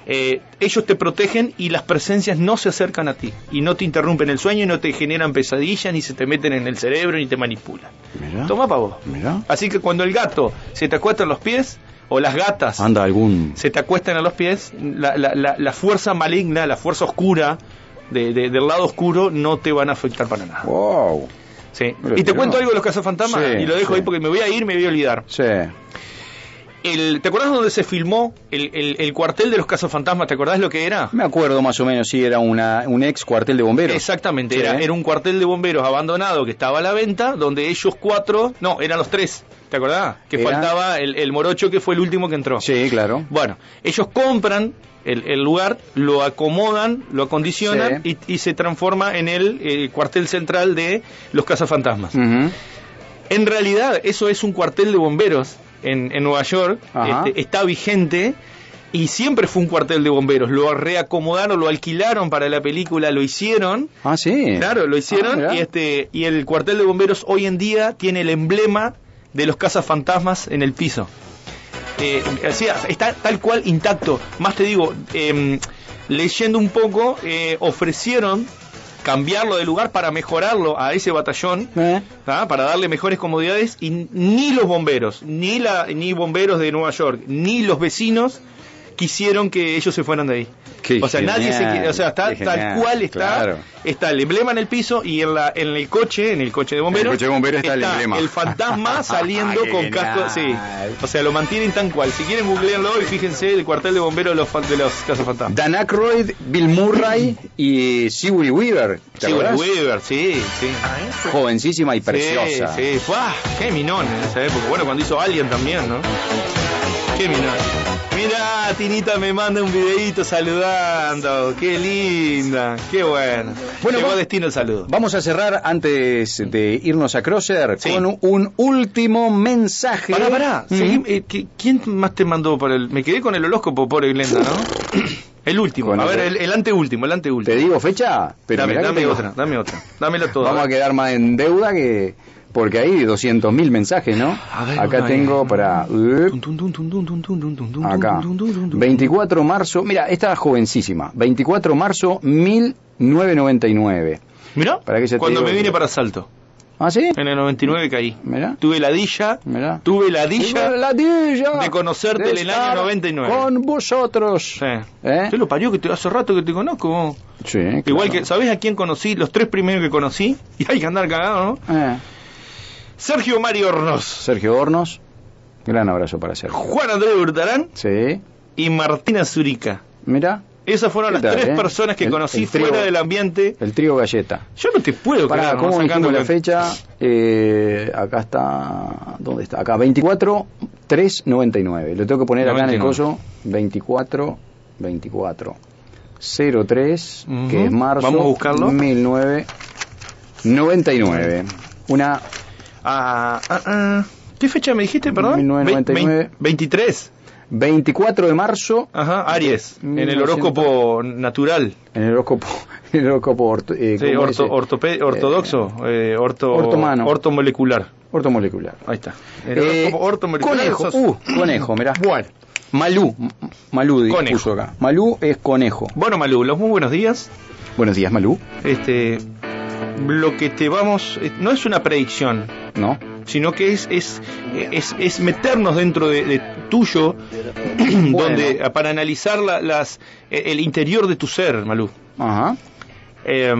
[SPEAKER 3] Eh, ellos te protegen y las presencias no se acercan a ti y no te interrumpen el sueño y no te generan pesadillas ni se te meten en el cerebro ni te manipulan.
[SPEAKER 2] Mirá.
[SPEAKER 3] Toma pa' vos.
[SPEAKER 2] Mirá.
[SPEAKER 3] Así que cuando el gato se te acuesta en los pies o las gatas
[SPEAKER 2] Anda algún...
[SPEAKER 3] se te acuestan a los pies, la, la- la- la fuerza maligna, la fuerza oscura de- de- del lado oscuro no te van a afectar para nada.
[SPEAKER 2] Wow.
[SPEAKER 3] Sí. Y te cuento algo de los cazafantasmas
[SPEAKER 2] Sí,
[SPEAKER 3] y lo dejo
[SPEAKER 2] sí.
[SPEAKER 3] ahí porque me voy a ir, me voy a olvidar.
[SPEAKER 2] Sí.
[SPEAKER 3] El, ¿Te acordás dónde se filmó el, el- el cuartel de los cazafantasmas? ¿Te acordás lo que era?
[SPEAKER 2] Me acuerdo más o menos, sí, era una, un ex cuartel de bomberos.
[SPEAKER 3] Exactamente,
[SPEAKER 2] Sí.
[SPEAKER 3] era, era un cuartel de bomberos abandonado que estaba a la venta, donde ellos cuatro, no, eran los tres, ¿te acordás? Que
[SPEAKER 2] Era-
[SPEAKER 3] faltaba el, el morocho que fue el último que entró.
[SPEAKER 2] Sí, claro.
[SPEAKER 3] Bueno, ellos compran el, el lugar, lo acomodan, lo acondicionan y, y se transforma en el eh, cuartel central de los cazafantasmas. En realidad, eso es un cuartel de bomberos en, en Nueva York, este, está vigente y siempre fue un cuartel de bomberos. Lo reacomodaron, lo alquilaron para la película, lo hicieron.
[SPEAKER 2] Ah, sí.
[SPEAKER 3] Claro, lo
[SPEAKER 2] Ah,
[SPEAKER 3] hicieron
[SPEAKER 2] mirá.
[SPEAKER 3] y este y el cuartel de bomberos hoy en día tiene el emblema de los cazafantasmas en el piso. Eh, está tal cual intacto. Más te digo, em, leyendo un poco, eh, ofrecieron cambiarlo de lugar para mejorarlo a ese batallón,
[SPEAKER 2] Eh,
[SPEAKER 3] ¿ah? para darle mejores comodidades y ni los bomberos, ni la ni bomberos de Nueva York, ni los vecinos quisieron que ellos se fueran de ahí.
[SPEAKER 2] Qué
[SPEAKER 3] o sea, nadie se o sea, está tal cual está,
[SPEAKER 2] claro.
[SPEAKER 3] está el emblema en el piso y en la en el coche, en el coche de bomberos,
[SPEAKER 2] En el coche de bomberos está el emblema.
[SPEAKER 3] fantasma saliendo
[SPEAKER 2] Qué
[SPEAKER 3] con
[SPEAKER 2] genial.
[SPEAKER 3] casco, sí. O sea, lo mantienen tan cual. Si quieren googlearlo y fíjense el cuartel de bomberos de los de los cazafantasmas.
[SPEAKER 2] Dan Aykroyd, Bill Murray y Sigourney Weaver. ¿Te
[SPEAKER 3] Sí,
[SPEAKER 2] acordás?
[SPEAKER 3] Weaver, sí, sí.
[SPEAKER 2] Jovencísima y preciosa.
[SPEAKER 3] Sí, sí. ¡Buah! Qué minón en esa época. Bueno, cuando hizo Alien también, ¿no? Qué. Mira, Tinita me manda un videito saludando. Qué linda, qué bueno.
[SPEAKER 2] Bueno,
[SPEAKER 3] Llegó
[SPEAKER 2] va-
[SPEAKER 3] destino el saludo.
[SPEAKER 2] Vamos a cerrar antes de irnos a Crosser
[SPEAKER 3] Sí.
[SPEAKER 2] con un último mensaje.
[SPEAKER 3] Pará, pará.
[SPEAKER 2] Mm.
[SPEAKER 3] eh, ¿qui- ¿Quién más te mandó por el.? Me quedé con el horóscopo, pobre Glenda, ¿no? El último. A
[SPEAKER 2] el-
[SPEAKER 3] ver, el, el anteúltimo, el
[SPEAKER 2] ¿Te
[SPEAKER 3] anteúltimo.
[SPEAKER 2] digo fecha? Pero
[SPEAKER 3] dame
[SPEAKER 2] mirá
[SPEAKER 3] dame otra, dame otra. Dámelo todo.
[SPEAKER 2] Vamos a quedar más en deuda que porque hay 200.000 mensajes, ¿no?
[SPEAKER 3] Ver,
[SPEAKER 2] acá tengo para... Acá. 24 de marzo, mira, esta jovencísima, 24 de marzo 1999. Mira,
[SPEAKER 3] cuando me vine para Salto.
[SPEAKER 2] ¿Ah, sí?
[SPEAKER 3] En el 99 caí.
[SPEAKER 2] Mirá.
[SPEAKER 3] Tuve la dilla.
[SPEAKER 2] Mirá.
[SPEAKER 3] Tuve la dilla.
[SPEAKER 2] La dilla
[SPEAKER 3] de conocerte en el año 99.
[SPEAKER 2] Con vosotros.
[SPEAKER 3] Sí.
[SPEAKER 2] ¿Eh?
[SPEAKER 3] Te lo parió que te, hace rato que te conozco.
[SPEAKER 2] Sí.
[SPEAKER 3] Igual que, ¿sabés a quién conocí? Los tres primeros que conocí. Y hay que andar cagado, ¿no?
[SPEAKER 2] Eh.
[SPEAKER 3] Sergio Mario Hornos,
[SPEAKER 2] Sergio Hornos. Gran abrazo para Sergio.
[SPEAKER 3] Juan Andrés Hurtarán
[SPEAKER 2] Sí.
[SPEAKER 3] y Martina Zurica.
[SPEAKER 2] Mira,
[SPEAKER 3] Esas fueron
[SPEAKER 2] ¿Qué
[SPEAKER 3] las
[SPEAKER 2] tal,
[SPEAKER 3] tres
[SPEAKER 2] eh?
[SPEAKER 3] personas que
[SPEAKER 2] El-
[SPEAKER 3] conocí
[SPEAKER 2] el trío-
[SPEAKER 3] fuera del ambiente.
[SPEAKER 2] el trío galleta.
[SPEAKER 3] Yo no te puedo ¿no?
[SPEAKER 2] ¿cómo
[SPEAKER 3] Sacando
[SPEAKER 2] la fecha? Eh, acá está. ¿Dónde está? Acá, 24 399. Lo tengo que poner acá en el
[SPEAKER 3] 99.
[SPEAKER 2] coso. 24 24 03,
[SPEAKER 3] Ujú.
[SPEAKER 2] que es marzo.
[SPEAKER 3] Vamos a buscarlo.
[SPEAKER 2] 1999. Una.
[SPEAKER 3] Ah, ah, ah. ¿Qué fecha me dijiste, perdón?
[SPEAKER 2] 1999.
[SPEAKER 3] Ve- 23.
[SPEAKER 2] 24 de marzo
[SPEAKER 3] Ajá, Aries, en el
[SPEAKER 2] 1900.
[SPEAKER 3] horóscopo natural.
[SPEAKER 2] en el horóscopo. En el horóscopo orto- eh,
[SPEAKER 3] Sí,
[SPEAKER 2] ¿cómo
[SPEAKER 3] orto,
[SPEAKER 2] dice?
[SPEAKER 3] ortope- ortodoxo, eh, orto,
[SPEAKER 2] ortomano.
[SPEAKER 3] ortomolecular.
[SPEAKER 2] Ortomolecular.
[SPEAKER 3] Ahí está. El
[SPEAKER 2] Eh,
[SPEAKER 3] horóscopo ortomolecular.
[SPEAKER 2] conejo, uh, conejo, mirá.
[SPEAKER 3] Bueno.
[SPEAKER 2] Malú, Malú puso acá. Malú es conejo.
[SPEAKER 3] Bueno, Malú, los muy buenos días.
[SPEAKER 2] Buenos días, Malú.
[SPEAKER 3] Este, lo que te vamos, eh, no es una predicción,
[SPEAKER 2] ¿No?
[SPEAKER 3] sino que es es, es, es meternos dentro de, de tuyo, donde para analizar la- las eh, el interior de tu ser, Malú.
[SPEAKER 2] Ajá.
[SPEAKER 3] Eh,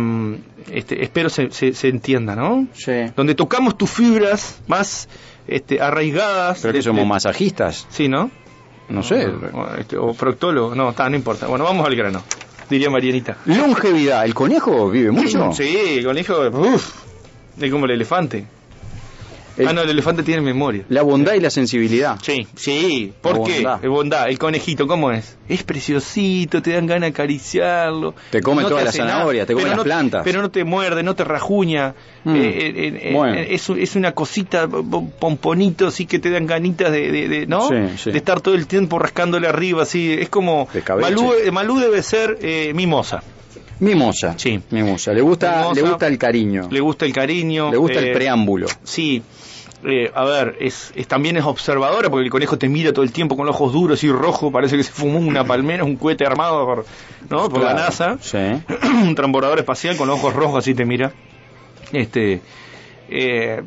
[SPEAKER 3] este, espero se, se, se entienda, ¿no?
[SPEAKER 2] Sí.
[SPEAKER 3] Donde tocamos tus fibras más este, arraigadas.
[SPEAKER 2] Pero que
[SPEAKER 3] de-
[SPEAKER 2] somos
[SPEAKER 3] de-
[SPEAKER 2] masajistas.
[SPEAKER 3] Sí, ¿no?
[SPEAKER 2] No sé.
[SPEAKER 3] O, este, o proctólogo. No, está, no importa. Bueno, vamos al grano. Diría Marianita.
[SPEAKER 2] Longevidad. ¿El conejo vive mucho?
[SPEAKER 3] Sí, el conejo, uff, es como el elefante.
[SPEAKER 2] El-
[SPEAKER 3] Ah, no, el elefante tiene memoria.
[SPEAKER 2] La bondad y la sensibilidad.
[SPEAKER 3] Sí, sí. ¿Por
[SPEAKER 2] La
[SPEAKER 3] qué?
[SPEAKER 2] bondad.
[SPEAKER 3] Eh, bondad. El conejito, ¿cómo es? Es preciosito, te dan ganas de acariciarlo.
[SPEAKER 2] Te come
[SPEAKER 3] No
[SPEAKER 2] toda la
[SPEAKER 3] hace nada,
[SPEAKER 2] zanahoria, te come las
[SPEAKER 3] no-
[SPEAKER 2] plantas.
[SPEAKER 3] Pero no te muerde, no te rajuña.
[SPEAKER 2] Mm.
[SPEAKER 3] Eh, eh, eh,
[SPEAKER 2] Bueno.
[SPEAKER 3] eh, es, es una cosita, pomponito, así que te dan ganitas de, de, de- ¿no?
[SPEAKER 2] Sí, sí.
[SPEAKER 3] De estar todo el tiempo rascándole arriba, así. Es como... Malú, Malú debe ser eh, mimosa.
[SPEAKER 2] Mimosa.
[SPEAKER 3] Sí.
[SPEAKER 2] Mimosa. Le gusta,
[SPEAKER 3] Mimosa.
[SPEAKER 2] le gusta el cariño.
[SPEAKER 3] Le gusta el cariño.
[SPEAKER 2] Le gusta
[SPEAKER 3] eh,
[SPEAKER 2] el preámbulo.
[SPEAKER 3] Sí. Eh, a ver, es, es- también es observadora porque el conejo te mira todo el tiempo con los ojos duros y rojos, parece que se fumó una palmera, un cohete armado por, ¿no? por la NASA,
[SPEAKER 2] Sí.
[SPEAKER 3] un transbordador espacial con los ojos rojos así te mira. Este, eh,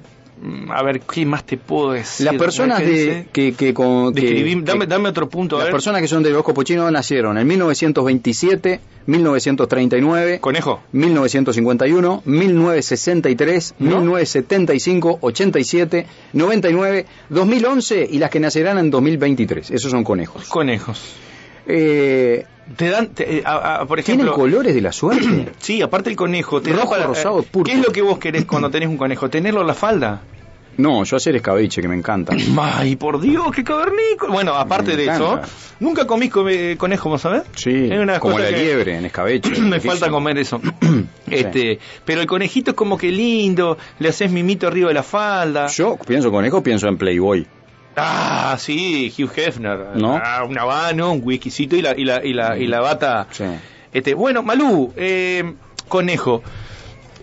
[SPEAKER 3] a ver, ¿qué más te puedo decir?
[SPEAKER 2] Las personas
[SPEAKER 3] ¿Qué
[SPEAKER 2] de, que, que, con, que-
[SPEAKER 3] dame, dame otro punto, a
[SPEAKER 2] las
[SPEAKER 3] ver.
[SPEAKER 2] personas que son del horóscopo chino nacieron en 1927, 1939,
[SPEAKER 3] Conejo.
[SPEAKER 2] 1951, 1963,
[SPEAKER 3] ¿No?
[SPEAKER 2] 1975, 87, 99, 2011 y las que nacerán en 2023. Esos son conejos.
[SPEAKER 3] Conejos.
[SPEAKER 2] Eh,
[SPEAKER 3] Te dan, te- eh, a- a- por
[SPEAKER 2] ¿Tienen
[SPEAKER 3] ejemplo,
[SPEAKER 2] colores de la suerte?
[SPEAKER 3] Sí, aparte el conejo. Te da
[SPEAKER 2] Rojo,
[SPEAKER 3] para-
[SPEAKER 2] rosado,
[SPEAKER 3] eh,
[SPEAKER 2] púrpura.
[SPEAKER 3] ¿Qué es lo que vos querés cuando tenés un conejo? ¿Tenerlo en la falda?
[SPEAKER 2] No, yo hacer escabeche, que me encanta.
[SPEAKER 3] Ay, por Dios, qué cavernícola. Bueno, aparte de eso, nunca comí come- conejo, ¿vos sabés?
[SPEAKER 2] Sí,
[SPEAKER 3] Es una
[SPEAKER 2] como la liebre en escabeche.
[SPEAKER 3] Me falta comer eso. este, pero el conejito es como que lindo, le haces mimito arriba de la falda.
[SPEAKER 2] Yo pienso conejo, pienso en Playboy.
[SPEAKER 3] Ah, sí, Hugh Hefner.
[SPEAKER 2] ¿No?
[SPEAKER 3] Ah, un habano, un whiskycito y la, y la, y la, y la bata.
[SPEAKER 2] Sí.
[SPEAKER 3] Este, bueno, Malú, eh, conejo,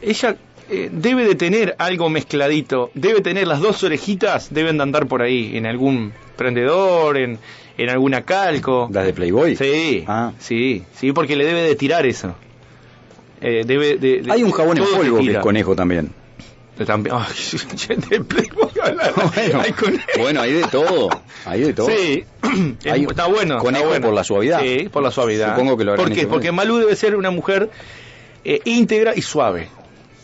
[SPEAKER 3] ella eh, debe de tener algo mezcladito, debe tener las dos orejitas, deben de andar por ahí, en algún prendedor, en, en alguna calco.
[SPEAKER 2] ¿Las de Playboy?
[SPEAKER 3] Sí,
[SPEAKER 2] Ah.
[SPEAKER 3] sí, sí, porque le debe de tirar eso. Eh, debe de, de-
[SPEAKER 2] Hay un jabón en polvo que es conejo también.
[SPEAKER 3] También, ay, de Playboy.
[SPEAKER 2] Bueno,
[SPEAKER 3] Hay
[SPEAKER 2] bueno, hay de todo. Hay de todo.
[SPEAKER 3] Sí,
[SPEAKER 2] Hay
[SPEAKER 3] está bueno.
[SPEAKER 2] conejo
[SPEAKER 3] está bueno.
[SPEAKER 2] por la suavidad.
[SPEAKER 3] Sí, por la suavidad.
[SPEAKER 2] Supongo que lo
[SPEAKER 3] ¿Por qué? Porque
[SPEAKER 2] bien.
[SPEAKER 3] Malú debe ser una mujer eh, íntegra y suave,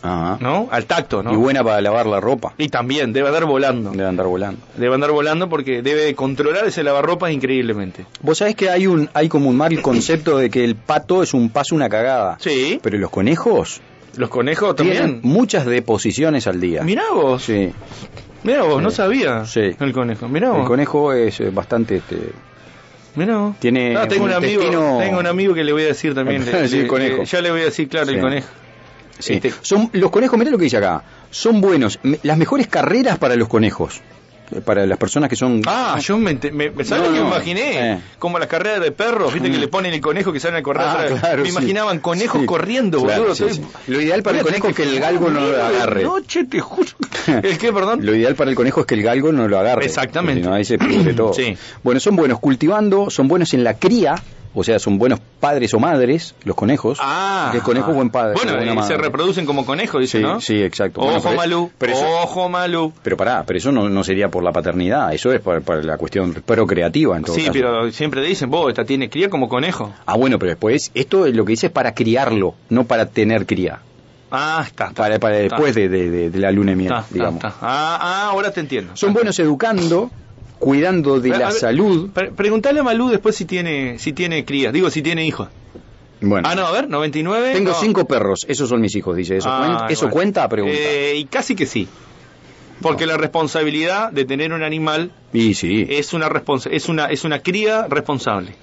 [SPEAKER 2] Ajá.
[SPEAKER 3] ¿no? Al tacto, ¿no?
[SPEAKER 2] Y buena para lavar la ropa.
[SPEAKER 3] Y también debe andar volando.
[SPEAKER 2] Debe andar volando.
[SPEAKER 3] Debe andar volando porque debe controlar ese lavarropas increíblemente.
[SPEAKER 2] Vos sabés que hay un hay como un mal concepto de que el pato es un paso, una cagada.
[SPEAKER 3] Sí.
[SPEAKER 2] Pero los conejos
[SPEAKER 3] Los conejos
[SPEAKER 2] tienen
[SPEAKER 3] también.
[SPEAKER 2] muchas deposiciones al día.
[SPEAKER 3] Mirá vos,
[SPEAKER 2] Sí.
[SPEAKER 3] mirá vos, no sabía
[SPEAKER 2] Sí.
[SPEAKER 3] el conejo. Mirá
[SPEAKER 2] El
[SPEAKER 3] vos,
[SPEAKER 2] conejo es eh, bastante este,
[SPEAKER 3] mirá vos.
[SPEAKER 2] tiene
[SPEAKER 3] Ah, tengo un,
[SPEAKER 2] un
[SPEAKER 3] amigo, tengo un amigo que le voy a decir también. le-
[SPEAKER 2] Sí,
[SPEAKER 3] le-
[SPEAKER 2] el conejo.
[SPEAKER 3] le- ya le voy a decir, claro,
[SPEAKER 2] Sí.
[SPEAKER 3] el conejo.
[SPEAKER 2] sí.
[SPEAKER 3] Este-
[SPEAKER 2] Son los conejos, mirá lo que dice acá. Son buenos, Me- las mejores carreras para los conejos. Eh, Para las personas que son
[SPEAKER 3] Ah, yo me, me, ¿sabes
[SPEAKER 2] No,
[SPEAKER 3] lo que me imaginé?
[SPEAKER 2] eh.
[SPEAKER 3] Como las carreras de perros, viste que
[SPEAKER 2] Mm.
[SPEAKER 3] le ponen el conejo que salen a correr
[SPEAKER 2] Ah, claro,
[SPEAKER 3] me
[SPEAKER 2] sí.
[SPEAKER 3] imaginaban conejos
[SPEAKER 2] Sí.
[SPEAKER 3] corriendo,
[SPEAKER 2] Claro,
[SPEAKER 3] boludo.
[SPEAKER 2] sí. Lo ideal para el conejo es que el galgo no lo agarre.
[SPEAKER 3] Noche, te juro. ¿El qué, perdón?
[SPEAKER 2] Lo ideal para el conejo es que el galgo no lo agarre.
[SPEAKER 3] Exactamente.
[SPEAKER 2] no, ahí se pudre todo.
[SPEAKER 3] Sí.
[SPEAKER 2] Bueno, son buenos cultivando, son buenos en la cría, o sea, son buenos padres o madres, los conejos.
[SPEAKER 3] Ah,
[SPEAKER 2] el conejo es buen padre.
[SPEAKER 3] Bueno,
[SPEAKER 2] buena
[SPEAKER 3] y
[SPEAKER 2] madre.
[SPEAKER 3] se reproducen como conejos, dice,
[SPEAKER 2] Sí,
[SPEAKER 3] ¿no?
[SPEAKER 2] sí, exacto.
[SPEAKER 3] Ojo,
[SPEAKER 2] Bueno, pero-
[SPEAKER 3] Malú.
[SPEAKER 2] pero eso-
[SPEAKER 3] Ojo, Malú.
[SPEAKER 2] Pero pará, pero eso no, no sería por la paternidad, eso es para, para la cuestión procreativa en todo
[SPEAKER 3] Sí,
[SPEAKER 2] caso.
[SPEAKER 3] pero siempre dicen, vos, esta tiene cría como conejo.
[SPEAKER 2] Ah, bueno, pero después, esto es lo que dice es para criarlo, no para tener cría.
[SPEAKER 3] Ah, está. está,
[SPEAKER 2] Para, para
[SPEAKER 3] está,
[SPEAKER 2] después de, de- de- de la luna de miel, digamos.
[SPEAKER 3] Ah, ah, ahora te entiendo.
[SPEAKER 2] Son buenos educando, cuidando de
[SPEAKER 3] A
[SPEAKER 2] la
[SPEAKER 3] ver,
[SPEAKER 2] salud.
[SPEAKER 3] Pre- preguntale a Malú después si tiene si tiene cría. Digo, si tiene hijos.
[SPEAKER 2] Bueno,
[SPEAKER 3] Ah, no, a ver, 99.
[SPEAKER 2] tengo
[SPEAKER 3] no.
[SPEAKER 2] cinco perros, esos son mis hijos, dice. ¿Eso,
[SPEAKER 3] Ah,
[SPEAKER 2] cuenta, ¿eso
[SPEAKER 3] bueno.
[SPEAKER 2] cuenta? Pregunta.
[SPEAKER 3] Eh, y casi que sí. Porque la responsabilidad de tener un animal
[SPEAKER 2] y sí,
[SPEAKER 3] es una responsa es una es una cría responsable.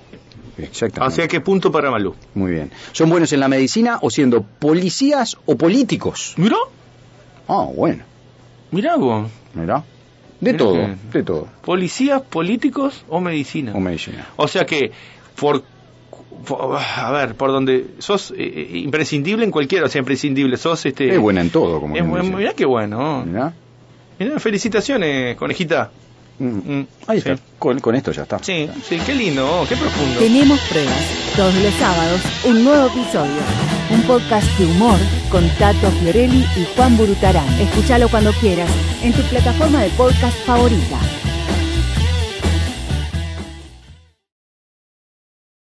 [SPEAKER 2] exactamente.
[SPEAKER 3] ¿Hacia qué punto para Malú?
[SPEAKER 2] Muy bien. ¿Son buenos en la medicina o siendo policías o políticos?
[SPEAKER 3] Mirá,
[SPEAKER 2] Ah, bueno,
[SPEAKER 3] mirá vos.
[SPEAKER 2] mirá. De todo, de todo.
[SPEAKER 3] ¿Policías, políticos o medicina?
[SPEAKER 2] O medicina.
[SPEAKER 3] O sea que, por, por- a ver, por donde sos eh, eh, imprescindible en cualquiera, o sea, imprescindible, sos este...
[SPEAKER 2] Es buena en todo, como
[SPEAKER 3] es mirá qué bueno.
[SPEAKER 2] Mirá.
[SPEAKER 3] Mirá, felicitaciones, conejita. Mm.
[SPEAKER 2] Ahí está.
[SPEAKER 3] sí.
[SPEAKER 2] Con, con esto ya está.
[SPEAKER 3] Sí, sí, qué lindo, qué profundo.
[SPEAKER 1] Tenemos pruebas. Todos los sábados, un nuevo episodio. Un podcast de humor con Tato Fiorelli y Juan Burutarán. Escúchalo cuando quieras, en tu plataforma de podcast favorita.